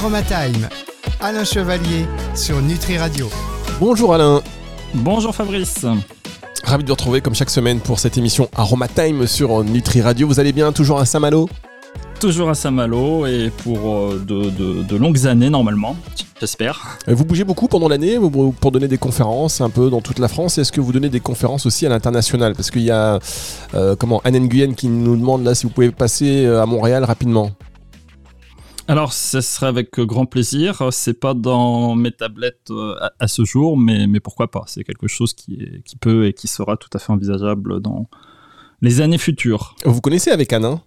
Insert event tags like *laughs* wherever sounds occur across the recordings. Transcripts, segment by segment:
Aromatime, Alain Chevalier sur Nutri Radio. Bonjour Alain. Bonjour Fabrice. Ravi de vous retrouver comme chaque semaine pour cette émission Aromatime sur Nutri Radio. Vous allez bien toujours à Saint-Malo? Toujours à Saint-Malo et pour euh, de, longues années normalement, j'espère. Vous bougez beaucoup pendant l'année pour donner des conférences un peu dans toute la France. Est-ce que vous donnez des conférences aussi à l'international? Parce qu'il y a euh, comment Anne Nguyen qui nous demande là si vous pouvez passer euh, à Montréal rapidement. Alors, ce serait avec grand plaisir. C'est pas dans mes tablettes à, ce jour, mais, mais pourquoi pas C'est quelque chose qui, qui peut et qui sera tout à fait envisageable dans les années futures. Vous connaissez avec Anne hein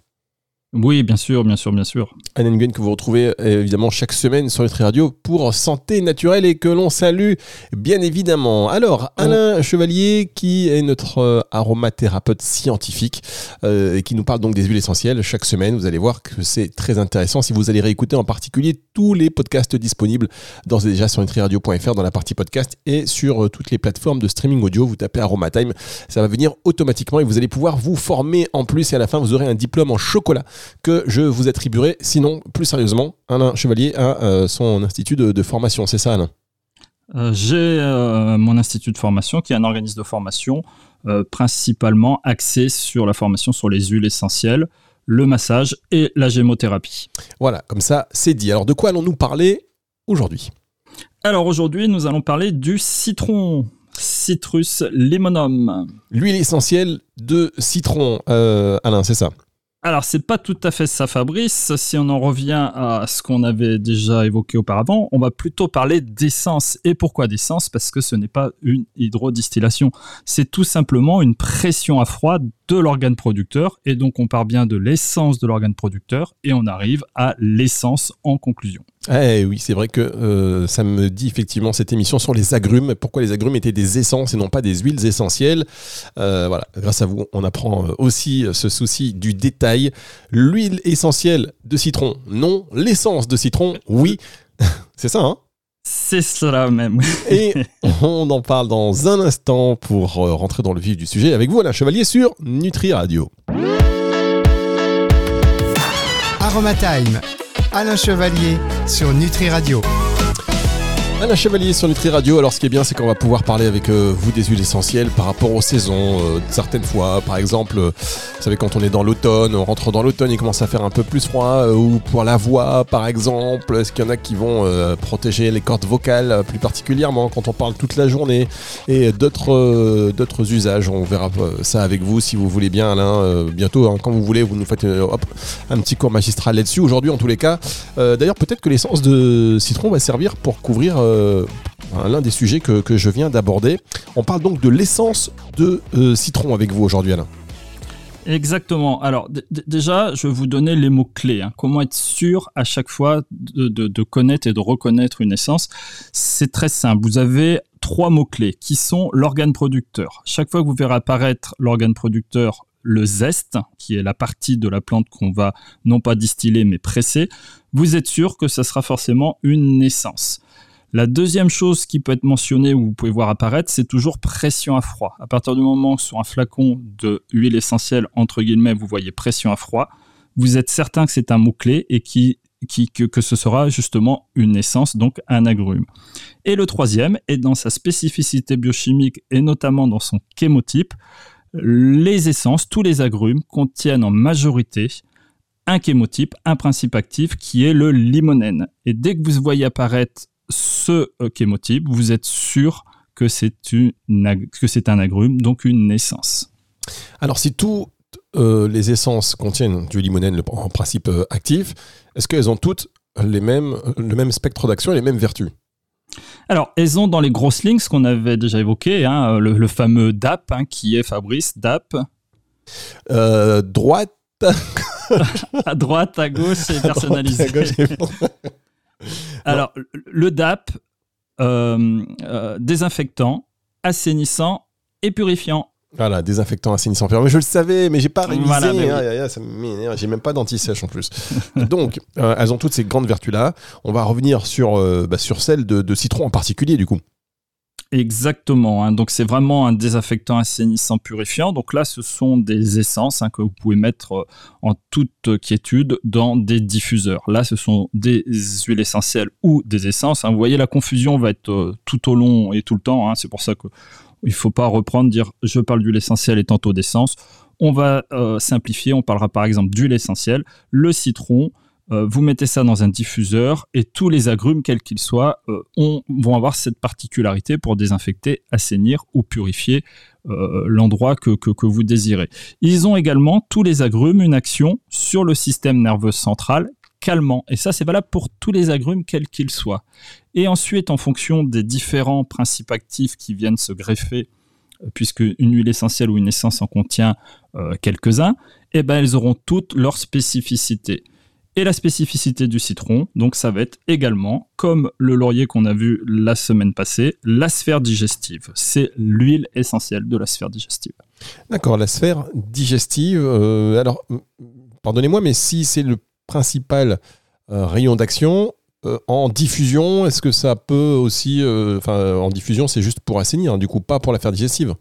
oui, bien sûr, bien sûr, bien sûr. Anne Nguyen que vous retrouvez évidemment chaque semaine sur Nutri Radio pour Santé Naturelle et que l'on salue bien évidemment. Alors, Alain Chevalier qui est notre euh, aromathérapeute scientifique euh, et qui nous parle donc des huiles essentielles chaque semaine. Vous allez voir que c'est très intéressant si vous allez réécouter en particulier tous les podcasts disponibles d'ores et déjà sur nutriradio.fr dans la partie podcast et sur euh, toutes les plateformes de streaming audio. Vous tapez Aromatime, ça va venir automatiquement et vous allez pouvoir vous former en plus et à la fin vous aurez un diplôme en chocolat que je vous attribuerai. Sinon, plus sérieusement, Alain Chevalier a euh, son institut de, formation. C'est ça, Alain? Euh, J'ai euh, mon institut de formation qui est un organisme de formation principalement axé sur la formation sur les huiles essentielles, le massage et la gémothérapie. Voilà, comme ça, c'est dit. Alors, de quoi allons-nous parler aujourd'hui? Alors, aujourd'hui, nous allons parler du citron. Citrus limonum. L'huile essentielle de citron, Alain, c'est ça? Alors, c'est pas tout à fait ça, Fabrice. Si on en revient à ce qu'on avait déjà évoqué auparavant, on va plutôt parler d'essence. Et pourquoi d'essence? Parce que ce n'est pas une hydrodistillation. C'est tout simplement une pression à froid de l'organe producteur. Et donc, on part bien de l'essence de l'organe producteur et on arrive à l'essence en conclusion. Eh oui, c'est vrai que euh, ça me dit effectivement cette émission sur les agrumes. Pourquoi les agrumes étaient des essences et non pas des huiles essentielles? Euh, Voilà, grâce à vous, on apprend euh, aussi ce souci du détail. L'huile essentielle de citron, non. L'essence de citron, oui. *laughs* c'est ça, hein? C'est cela même. *laughs* Et on en parle dans un instant pour rentrer dans le vif du sujet avec vous, Alain Chevalier, sur Nutri Radio. Aromatime Alain Chevalier sur Nutri Radio. Alain Chevalier sur Nutri Radio. Alors, ce qui est bien, c'est qu'on va pouvoir parler avec euh, vous des huiles essentielles par rapport aux saisons. Euh, certaines fois, par exemple, euh, vous savez, quand on est dans l'automne, on rentre dans l'automne, il commence à faire un peu plus froid. ou pour la voix, par exemple, est-ce qu'il y en a qui vont protéger les cordes vocales plus particulièrement quand on parle toute la journée? Et d'autres usages. On verra ça avec vous si vous voulez bien, Alain. bientôt, hein, quand vous voulez, vous nous faites un petit cours magistral là-dessus. Aujourd'hui, en tous les cas, d'ailleurs, peut-être que l'essence de citron va servir pour couvrir euh, l'un des sujets que, je viens d'aborder. On parle donc de l'essence de euh, citron avec vous aujourd'hui, Alain. Exactement. Alors déjà, je vais vous donner les mots-clés. Hein. Comment être sûr à chaque fois de, connaître et de reconnaître une essence? C'est très simple. Vous avez trois mots-clés qui sont l'organe producteur. Chaque fois que vous verrez apparaître l'organe producteur, le zeste, qui est la partie de la plante qu'on va non pas distiller mais presser, vous êtes sûr que ce sera forcément une essence. La deuxième chose qui peut être mentionnée ou vous pouvez voir apparaître, c'est toujours pression à froid. À partir du moment où sur un flacon de huile essentielle, entre guillemets, vous voyez pression à froid, vous êtes certain que c'est un mot-clé et qui, que, ce sera justement une essence, donc un agrume. Et le troisième est dans sa spécificité biochimique et notamment dans son chémotype. Les essences, tous les agrumes contiennent en majorité un chémotype, un principe actif qui est le limonène. Et dès que vous voyez apparaître ce chémotype, vous êtes sûr que c'est un agrume, donc une naissance. Alors si toutes euh, les essences contiennent du limonène en principe euh, actif, est-ce qu'elles ont toutes les mêmes, le même spectre d'action et les mêmes vertus? Alors, elles ont dans les grosses lignes ce qu'on avait déjà évoqué, hein, le, fameux DAP, hein, qui est Fabrice, DAP. Euh, droite. *laughs* à droite, à gauche, et *laughs* personnalisé. Alors, le DAP, euh, euh, désinfectant, assainissant et purifiant. Voilà, désinfectant, assainissant, purifiant. Mais je le savais, mais j'ai pas révisé. Voilà, j'ai même pas d'anti-sèche en plus. *laughs* Donc, euh, elles ont toutes ces grandes vertus-là. On va revenir sur, bah, sur celle de, citron en particulier, du coup. Exactement. Hein. Donc c'est vraiment un désinfectant assainissant purifiant. Donc là, ce sont des essences hein, que vous pouvez mettre euh, en toute quiétude dans des diffuseurs. Là, ce sont des huiles essentielles ou des essences. Hein. Vous voyez, la confusion va être euh, tout au long et tout le temps. C'est pour ça que il faut pas reprendre dire je parle d'huile essentielle et tantôt d'essence. On va euh, simplifier. On parlera par exemple d'huile essentielle, le citron, euh, vous mettez ça dans un diffuseur et tous les agrumes, quels qu'ils soient, euh, vont avoir cette particularité pour désinfecter, assainir ou purifier euh, l'endroit que, vous désirez. Ils ont également, tous les agrumes, une action sur le système nerveux central calmant. Et ça, c'est valable pour tous les agrumes, quels qu'ils soient. Et ensuite, en fonction des différents principes actifs qui viennent se greffer, puisque une huile essentielle ou une essence en contient quelques-uns, eh ben, elles auront toutes leurs spécificités et la spécificité du citron. Donc ça va être également, comme le laurier qu'on a vu la semaine passée, la sphère digestive. C'est l'huile essentielle de la sphère digestive. D'accord, la sphère digestive. Euh, alors, pardonnez-moi, mais si c'est le principal euh, rayon d'action, euh, en diffusion, est-ce que ça peut aussi... En diffusion, c'est juste pour assainir, du coup, pas pour la sphère digestive?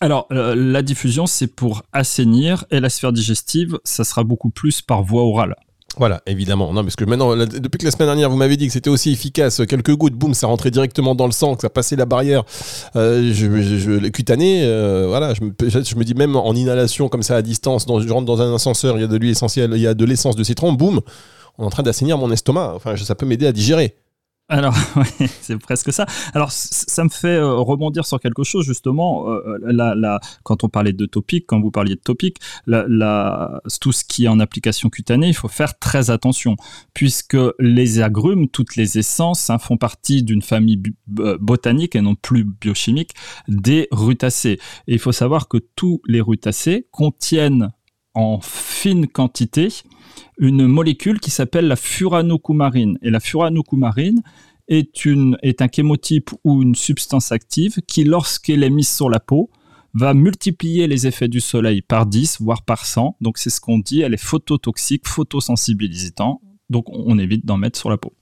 Alors, euh, la diffusion, c'est pour assainir, et la sphère digestive, ça sera beaucoup plus par voie orale. Voilà, évidemment. Non, parce que maintenant, depuis que la semaine dernière, vous m'avez dit que c'était aussi efficace, quelques gouttes, boum, ça rentrait directement dans le sang, que ça passait la barrière euh, je, cutanée. Euh, voilà, je me, je dis même en inhalation comme ça à distance, je rentre dans un ascenseur, il y a de l'huile essentielle, il y a de l'essence de citron, boum, on est en train d'assainir mon estomac. Enfin, ça peut m'aider à digérer. Alors, *laughs* c'est presque ça. Alors, ça me fait euh, rebondir sur quelque chose, justement. Euh, euh, quand on parlait de topic, quand vous parliez de topic, tout ce qui est en application cutanée, il faut faire très attention, puisque les agrumes, toutes les essences, hein, font partie d'une famille botanique et non plus biochimique des rutacées. Et il faut savoir que tous les rutacées contiennent en fine quantité une molécule qui s'appelle la furanocoumarine. Et la furanocoumarine est, une, est un chémotype ou une substance active qui, lorsqu'elle est mise sur la peau, va multiplier les effets du soleil par 10, voire par 100. Donc c'est ce qu'on dit, elle est phototoxique, photosensibilisant. Donc on évite d'en mettre sur la peau.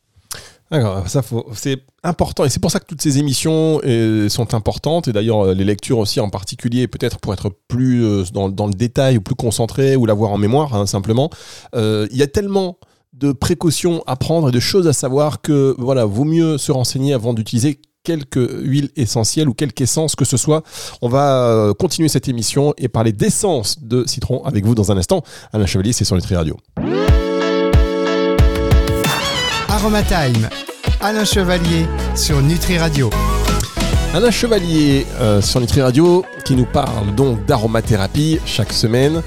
D'accord, ça c'est important et c'est pour ça que toutes ces émissions euh, sont importantes et d'ailleurs euh, les lectures aussi en particulier peut-être pour être plus euh, dans, le détail ou plus concentré ou l'avoir en mémoire hein, simplement. Il y a tellement de précautions à prendre et de choses à savoir que voilà vaut mieux se renseigner avant d'utiliser quelque huile essentielle ou quelque essence que ce soit. On va continuer cette émission et parler d'essence de citron avec vous dans un instant. Alain Chevalier, c'est sur Nutri Radio. Aromatime, Alain Chevalier sur Nutri Radio. Alain Chevalier euh, sur Nutri Radio qui nous parle donc d'aromathérapie chaque semaine.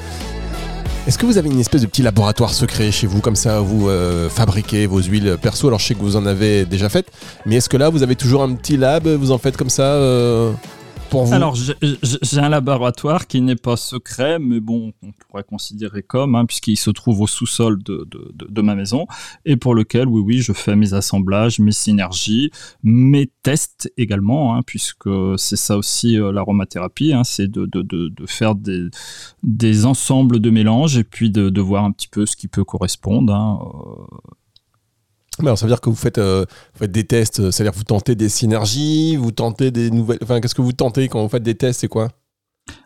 Est-ce que vous avez une espèce de petit laboratoire secret chez vous, comme ça, vous euh, fabriquez vos huiles perso? Alors je sais que vous en avez déjà faites, mais est-ce que là, vous avez toujours un petit lab Vous en faites comme ça euh, alors, j'ai un laboratoire qui n'est pas secret, mais bon, on pourrait considérer comme, hein, puisqu'il se trouve au sous-sol de, ma maison, et pour lequel, oui, oui, je fais mes assemblages, mes synergies, mes tests également, hein, puisque c'est ça aussi euh, l'aromathérapie, hein, c'est de, faire des, ensembles de mélanges et puis de, voir un petit peu ce qui peut correspondre. Euh, alors, ça veut dire que vous faites, euh, des tests, c'est-à-dire que vous tentez des synergies, vous tentez des nouvelles. Enfin, qu'est-ce que vous tentez quand vous faites des tests C'est quoi?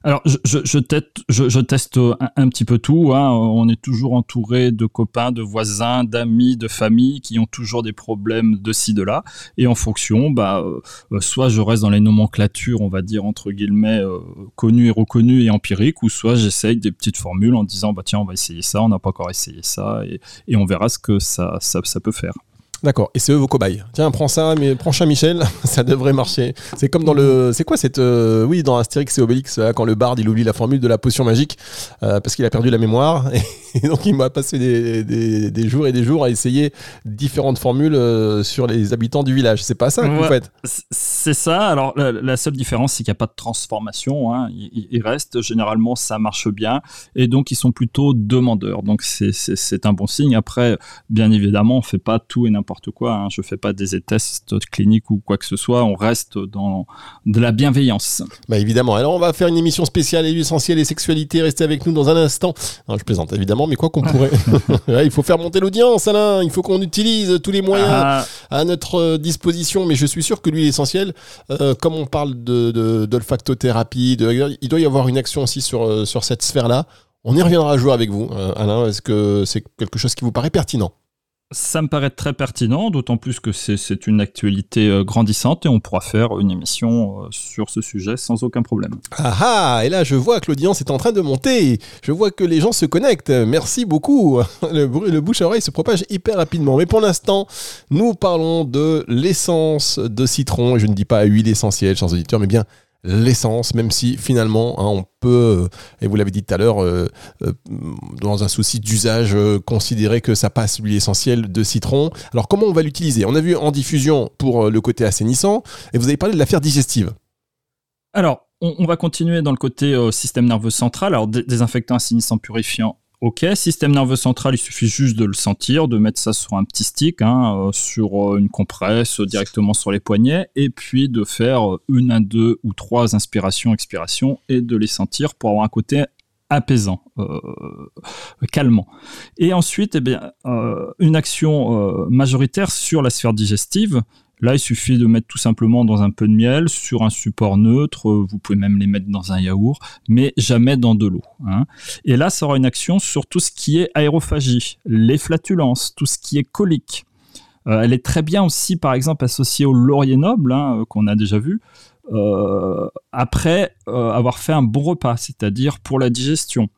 Alors, je, teste un, petit peu tout. Hein. On est toujours entouré de copains, de voisins, d'amis, de familles qui ont toujours des problèmes de ci, de là. Et en fonction, bah, euh, soit je reste dans les nomenclatures, on va dire, entre guillemets, euh, connues et reconnues et empiriques, ou soit j'essaye des petites formules en disant, bah, tiens, on va essayer ça, on n'a pas encore essayé ça, et, on verra ce que ça peut faire. D'accord. Et c'est eux vos cobayes. Tiens, prends ça, mais prends chat Michel, *laughs* ça devrait marcher. C'est comme dans le. C'est quoi cette. Euh, oui, dans Astérix et Obélix, quand le barde il oublie la formule de la potion magique euh, parce qu'il a perdu la mémoire. *laughs* *laughs* donc il m'a passé des, jours et des jours à essayer différentes formules euh, sur les habitants du village. C'est pas ça que vous faites C'est ça. Alors la, seule différence, c'est qu'il n'y a pas de transformation. Hein. Il, reste. Généralement, ça marche bien. Et donc ils sont plutôt demandeurs. Donc c'est un bon signe. Après, bien évidemment, on fait pas tout et n'importe quoi. Hein. Je fais pas des tests cliniques ou quoi que ce soit. On reste dans de la bienveillance. Bah évidemment. Alors on va faire une émission spéciale et essentielle et sexualité. Restez avec nous dans un instant. Non, je plaisante évidemment, mais quoi qu'on pourrait. *laughs* il faut faire monter l'audience, Alain. Il faut qu'on utilise tous les moyens ah. à notre disposition. Mais je suis sûr que l'huile essentielle, euh, comme on parle de d'olfactothérapie, de, il doit y avoir une action aussi sur euh, sur cette sphère-là. On y reviendra à jouer avec vous, euh, Alain. Est-ce que c'est quelque chose qui vous paraît pertinent? Ça me paraît très pertinent, d'autant plus que c'est une actualité euh, grandissante et on pourra faire une émission euh, sur ce sujet sans aucun problème. Ah ah Et là, je vois que l'audience est en train de monter. Je vois que les gens se connectent. Merci beaucoup. *laughs* Le, le bouche à oreille se propage hyper rapidement. Mais pour l'instant, nous parlons de l'essence de citron. Je ne dis pas huile essentielle, chers auditeurs, mais bien l'essence, même si finalement hein, on peut, euh, et vous l'avez dit tout à l'heure, euh, euh, dans un souci d'usage, considérer que ça passe l'huile essentielle de citron. Alors comment on va l'utiliser? On a vu en diffusion pour le côté assainissant, et vous avez parlé de l'affaire digestive. Alors, on, va continuer dans le côté système nerveux central. Alors, désinfectant, assainissant, purifiant, Ok, système nerveux central, il suffit juste de le sentir, de mettre ça sur un petit stick, hein, euh, sur euh, une compresse, euh, directement sur les poignets, et puis de faire une à deux ou trois inspirations, expirations, et de les sentir pour avoir un côté apaisant, calmant. Et ensuite, eh bien, une action majoritaire sur la sphère digestive, Là, il suffit de mettre tout simplement dans un peu de miel sur un support neutre. Vous pouvez même les mettre dans un yaourt, mais jamais dans de l'eau. Hein. Et là, ça aura une action sur tout ce qui est aérophagie, les flatulences, tout ce qui est colique. Euh, elle est très bien aussi, par exemple, associée au laurier noble, hein, euh, qu'on a déjà vu, euh, après avoir fait un bon repas, c'est-à-dire pour la digestion.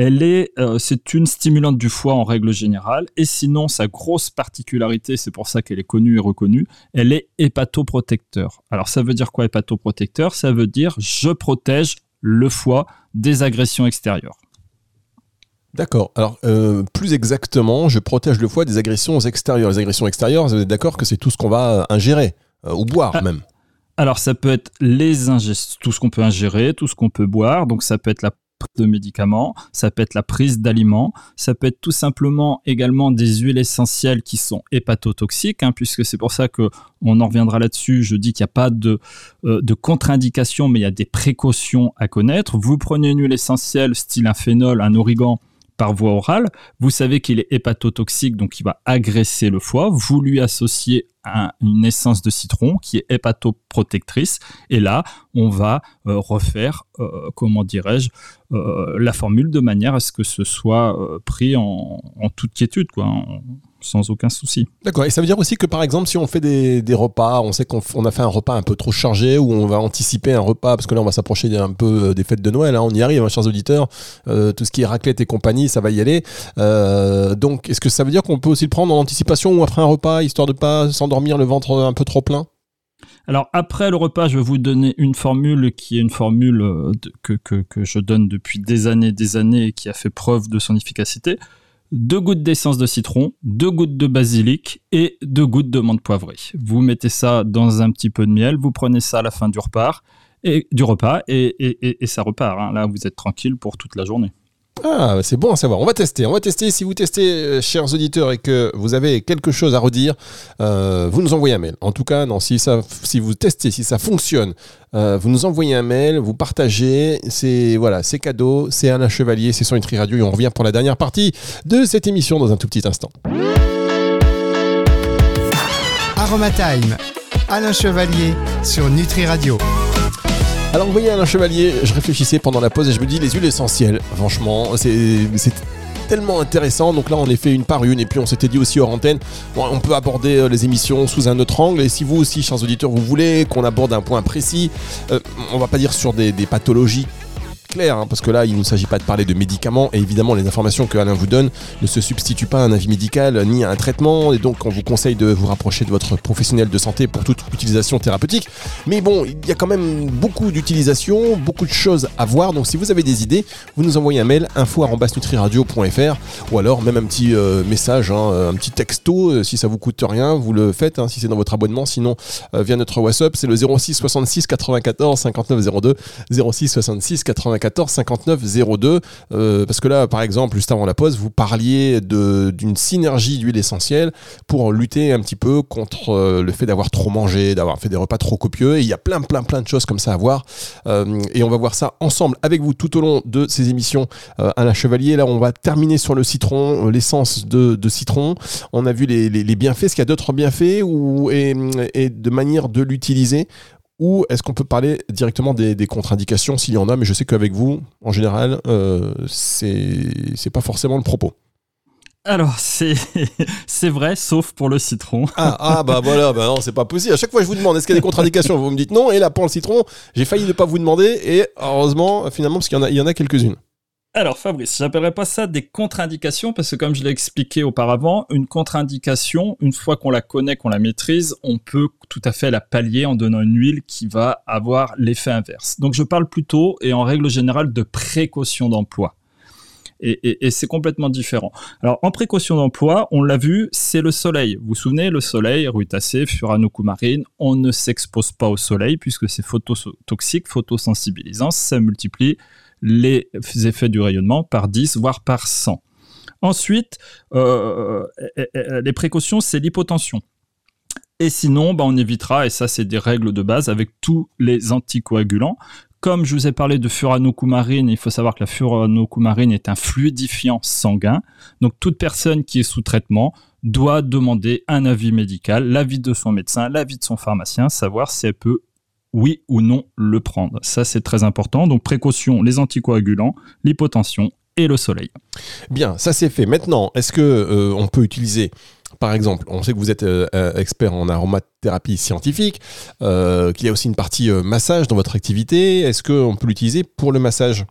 Elle est, euh, c'est une stimulante du foie en règle générale, et sinon sa grosse particularité, c'est pour ça qu'elle est connue et reconnue, elle est hépatoprotecteur. Alors ça veut dire quoi hépatoprotecteur? Ça veut dire je protège le foie des agressions extérieures. D'accord. Alors, euh, plus exactement, je protège le foie des agressions extérieures. Les agressions extérieures, vous êtes d'accord que c'est tout ce qu'on va ingérer, euh, ou boire ah. même? Alors ça peut être les tout ce qu'on peut ingérer, tout ce qu'on peut boire. Donc ça peut être la de médicaments, ça peut être la prise d'aliments, ça peut être tout simplement également des huiles essentielles qui sont hépatotoxiques, hein, puisque c'est pour ça que on en reviendra là-dessus. Je dis qu'il n'y a pas de, euh, de contre-indication, mais il y a des précautions à connaître. Vous prenez une huile essentielle, style un phénol, un origan, par voie orale, vous savez qu'il est hépatotoxique, donc il va agresser le foie. Vous lui associez une essence de citron qui est hépatoprotectrice. Et là, on va euh, refaire, euh, comment dirais-je, euh, la formule de manière à ce que ce soit pris en, toute quiétude, quoi, sans aucun souci. D'accord. Et ça veut dire aussi que par exemple, si on fait des, repas, on sait qu'on a fait un repas un peu trop chargé ou on va anticiper un repas, parce que là on va s'approcher un peu des fêtes de Noël, hein, on y arrive, hein, chers auditeurs, tout ce qui est raclette et compagnie, ça va y aller. donc, est-ce que ça veut dire qu'on peut aussi le prendre en anticipation ou après un repas, histoire de pas s'endormir le ventre un peu trop plein? Alors après le repas, je vais vous donner une formule qui est une formule euh, que, que, je donne depuis des années, des années et qui a fait preuve de son efficacité. Deux gouttes d'essence de citron, deux gouttes de basilic et deux gouttes de menthe poivrée. Vous mettez ça dans un petit peu de miel, vous prenez ça à la fin du repas et du repas et, et, ça repart. Hein. Là, vous êtes tranquille pour toute la journée. Ah, c'est bon à savoir. On va tester. On va tester. Si vous testez, euh, chers auditeurs, et que vous avez quelque chose à redire, euh, vous nous envoyez un mail. En tout cas, non, si, ça, si vous testez, si ça fonctionne, euh, vous nous envoyez un mail, vous partagez. C'est voilà, c'est cadeau. C'est Alain Chevalier, c'est sur Nutri Radio. Et on revient pour la dernière partie de cette émission dans un tout petit instant. Aromatime, Alain Chevalier sur Nutri Radio. Alors vous voyez Alain Chevalier, je réfléchissais pendant la pause et je me dis les huiles essentielles, franchement, c'est tellement intéressant. Donc là, on les fait une par une. Et puis, on s'était dit aussi hors antenne, on peut aborder euh, les émissions sous un autre angle. Et si vous aussi, chers auditeurs, vous voulez qu'on aborde un point précis, euh, on va pas dire sur des pathologies clair, hein, parce que là, il ne s'agit pas de parler de médicaments, et évidemment, les informations que Alain vous donne ne se substituent pas à un avis médical ni à un traitement, et donc on vous conseille de vous rapprocher de votre professionnel de santé pour toute utilisation thérapeutique. Mais bon, il y a quand même beaucoup d'utilisations, beaucoup de choses à voir, donc si vous avez des idées, vous nous envoyez un mail info.nutriradio.fr ou alors même un petit euh, message, hein, un petit texto, euh, si ça vous coûte rien, vous le faites, hein, si c'est dans votre abonnement, sinon euh, via notre WhatsApp, c'est le 06 66 94 59 02, 06 66 94 94 59 02. parce que là, par exemple, juste avant la pause, vous parliez d'une synergie d'huile essentielle pour lutter un petit peu contre euh, le fait d'avoir trop mangé, d'avoir fait des repas trop copieux. Et il y a plein, plein, plein de choses comme ça à voir. Euh, et on va voir ça ensemble avec vous tout au long de ces émissions euh, à la Chevalier. Là, on va terminer sur le citron, l'essence de, citron. On a vu les, bienfaits. Est-ce qu'il y a d'autres bienfaits ou, et, de manière de l'utiliser ou est-ce qu'on peut parler directement des, contre-indications s'il y en a Mais je sais qu'avec vous, en général, euh, c'est pas forcément le propos. Alors, c'est, *laughs* c'est vrai, sauf pour le citron. Ah, ah bah voilà, bah non, c'est pas possible. À chaque fois, je vous demande, est-ce qu'il y a des contre-indications? Vous me dites non, et là, pour le citron, j'ai failli ne pas vous demander, et heureusement, finalement, parce qu'il y en a, il y en a quelques-unes. Alors Fabrice, j'appellerais pas ça des contre-indications parce que comme je l'ai expliqué auparavant, une contre-indication, une fois qu'on la connaît, qu'on la maîtrise, on peut tout à fait la pallier en donnant une huile qui va avoir l'effet inverse. Donc je parle plutôt et en règle générale de précaution d'emploi. Et, c'est complètement différent. Alors, en précaution d'emploi, on l'a vu, c'est le soleil. Vous vous souvenez, le soleil, rutacé, furanocoumarine, on ne s'expose pas au soleil puisque c'est phototoxique, photosensibilisant, ça multiplie les effets du rayonnement par 10, voire par 100. Ensuite, euh, euh, euh, les précautions, c'est l'hypotension. Et sinon, bah, on évitera, et ça c'est des règles de base, avec tous les anticoagulants. Comme je vous ai parlé de furanocoumarine, il faut savoir que la furanocoumarine est un fluidifiant sanguin. Donc toute personne qui est sous traitement doit demander un avis médical, l'avis de son médecin, l'avis de son pharmacien, savoir si elle peut oui ou non le prendre. Ça, c'est très important. Donc, précaution, les anticoagulants, l'hypotension et le soleil. Bien, ça c'est fait. Maintenant, est-ce que euh, on peut utiliser, par exemple, on sait que vous êtes euh, euh, expert en aromathérapie scientifique, qu'il y a aussi une partie massage dans votre activité. Est-ce qu'on peut l'utiliser pour le massage?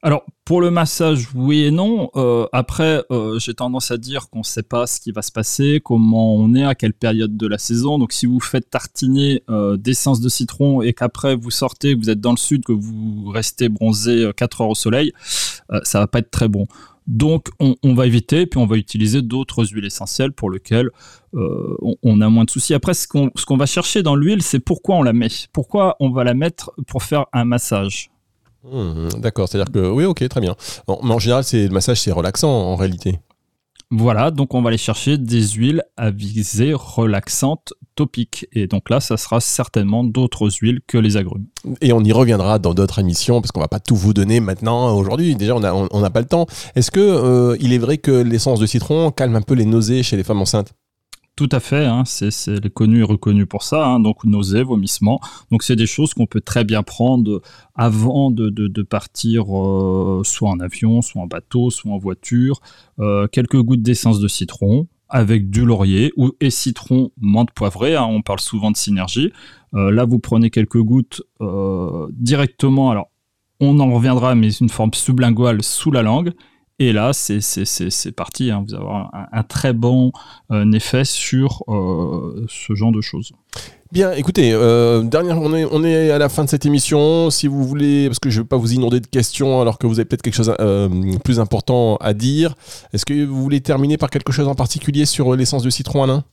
Alors, pour le massage, oui et non. Euh, après, euh, j'ai tendance à dire qu'on ne sait pas ce qui va se passer, comment on est, à quelle période de la saison. Donc, si vous faites tartiner euh, d'essence de citron et qu'après vous sortez, vous êtes dans le sud, que vous restez bronzé 4 heures au soleil, ça va pas être très bon. Donc, on, va éviter, puis on va utiliser d'autres huiles essentielles pour lesquelles on, a moins de soucis. Après, ce qu'on va chercher dans l'huile, c'est pourquoi on la met. Pourquoi on va la mettre pour faire un massage? Mmh, d'accord, c'est-à-dire que oui, ok, très bien. mais en général, c'est le massage, c'est relaxant en réalité. Voilà, donc on va aller chercher des huiles à visée relaxante topique. Et donc là, ça sera certainement d'autres huiles que les agrumes. Et on y reviendra dans d'autres émissions, parce qu'on va pas tout vous donner maintenant, aujourd'hui. Déjà, on n'a on, pas le temps. Est-ce que euh, il est vrai que l'essence de citron calme un peu les nausées chez les femmes enceintes? Tout à fait, hein, c'est connu et reconnu pour ça, hein, donc nausées, vomissements. Donc c'est des choses qu'on peut très bien prendre avant de, partir euh, soit en avion, soit en bateau, soit en voiture. Euh, quelques gouttes d'essence de citron avec du laurier ou et citron menthe poivrée, hein, on parle souvent de synergie. Euh, là vous prenez quelques gouttes directement, alors on en reviendra mais une forme sublinguale sous la langue et là, c'est parti. Hein. Vous avoir un, très bon euh, effet sur euh, ce genre de choses. Bien, écoutez, euh, dernière, on est, on est à la fin de cette émission. Si vous voulez, parce que je ne vais pas vous inonder de questions alors que vous avez peut-être quelque chose de plus important à dire, est-ce que vous voulez terminer par quelque chose en particulier sur l'essence de citron, Alain?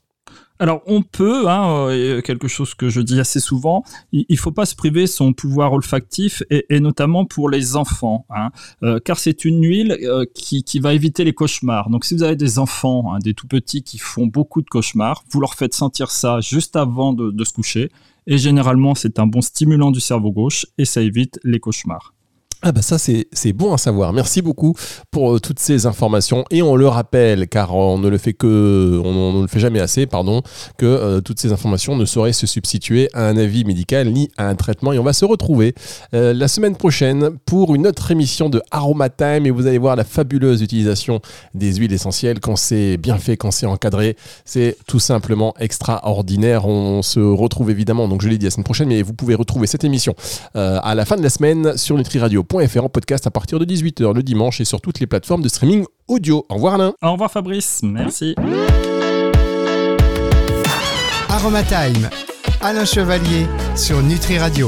Alors on peut, hein, euh, quelque chose que je dis assez souvent, il, ne faut pas se priver son pouvoir olfactif et, notamment pour les enfants, hein, euh, car c'est une huile euh, qui, va éviter les cauchemars. Donc si vous avez des enfants, hein, des tout petits qui font beaucoup de cauchemars, vous leur faites sentir ça juste avant de se coucher et généralement c'est un bon stimulant du cerveau gauche et ça évite les cauchemars. Ah bah ça c'est bon à savoir. Merci beaucoup pour euh, toutes ces informations. Et on le rappelle car on ne le fait que on, ne le fait jamais assez pardon que euh, toutes ces informations ne sauraient se substituer à un avis médical ni à un traitement. Et on va se retrouver euh, la semaine prochaine pour une autre émission de Aroma Time. Et vous allez voir la fabuleuse utilisation des huiles essentielles. Quand c'est bien fait quand c'est encadré c'est tout simplement extraordinaire. On se retrouve évidemment donc je l'ai dit la semaine prochaine mais vous pouvez retrouver cette émission à la fin de la semaine sur Nutri Radio .fr en podcast à partir de 18h le dimanche et sur toutes les plateformes de streaming audio. Au revoir Alain. Au revoir Fabrice, merci. Aromatime, Alain Chevalier sur Nutri Radio.